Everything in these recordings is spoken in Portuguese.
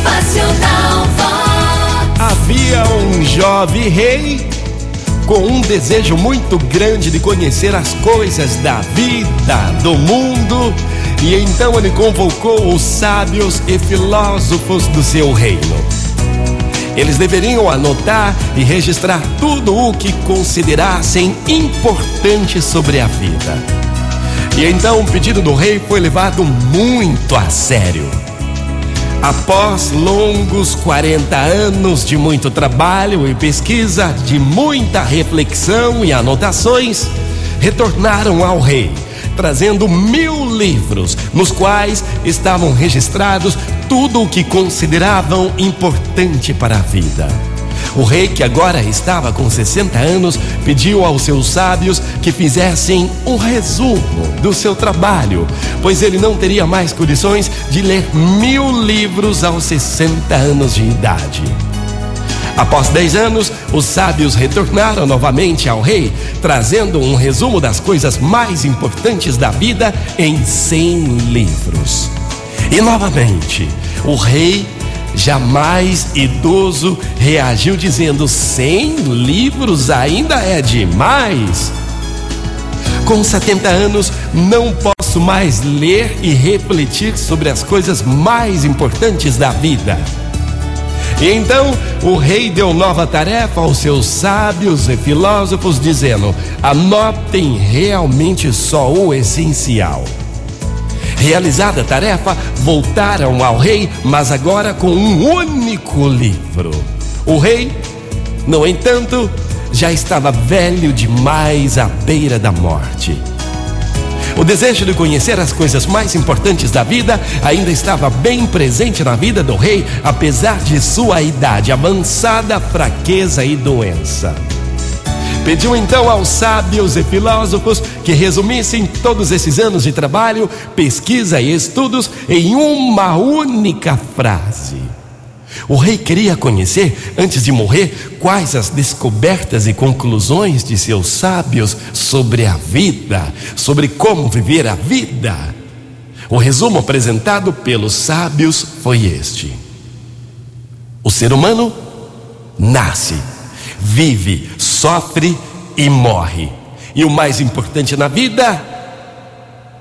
Motivacional Vox. Havia um jovem rei com um desejo muito grande de conhecer as coisas da vida, do mundo, e então ele convocou os sábios e filósofos do seu reino. Eles deveriam anotar e registrar tudo o que considerassem importante sobre a vida. E então o pedido do rei foi levado muito a sério. Após longos 40 anos de muito trabalho e pesquisa, de muita reflexão e anotações, retornaram ao rei, trazendo mil livros, nos quais estavam registrados tudo o que consideravam importante para a vida. O rei, que agora estava com 60 anos, pediu aos seus sábios que fizessem um resumo do seu trabalho, pois ele não teria mais condições de ler mil livros aos 60 anos de idade. Após 10 anos, os sábios retornaram novamente ao rei, trazendo um resumo das coisas mais importantes da vida em 100 livros. E novamente, o rei jamais idoso reagiu dizendo: cem livros ainda é demais. Com 70 anos, não posso mais ler e refletir sobre as coisas mais importantes da vida. E então o rei deu nova tarefa aos seus sábios e filósofos, dizendo: anotem realmente só o essencial. Realizada a tarefa, voltaram ao rei, mas agora com um único livro. O rei, no entanto, já estava velho demais à beira da morte. O desejo de conhecer as coisas mais importantes da vida ainda estava bem presente na vida do rei, apesar de sua idade avançada, fraqueza e doença. Pediu então aos sábios e filósofos que resumissem todos esses anos de trabalho, pesquisa e estudos em uma única frase. O rei queria conhecer, antes de morrer, quais as descobertas e conclusões de seus sábios sobre a vida, sobre como viver a vida. O resumo apresentado pelos sábios foi este: O ser humano nasce, vive, sofre e morre. E o mais importante na vida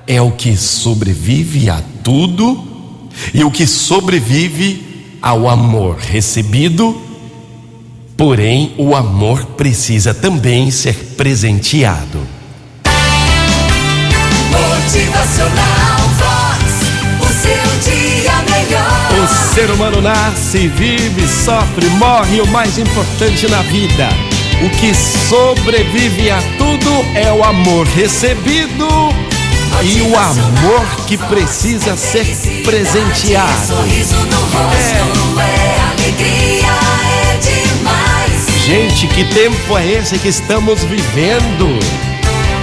é o que sobrevive a tudo e o que sobrevive ao amor recebido. Porém, o amor precisa também ser presenteado. Motivacional Vox, o seu dia melhor. O ser humano nasce, vive, sofre, morre e o mais importante na vida o que sobrevive a tudo é o amor recebido e o amor que precisa ser presenteado. Gente, que tempo é esse que estamos vivendo?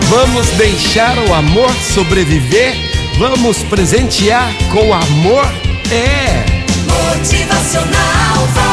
Vamos deixar o amor sobreviver? Vamos presentear com amor? É. Motivacional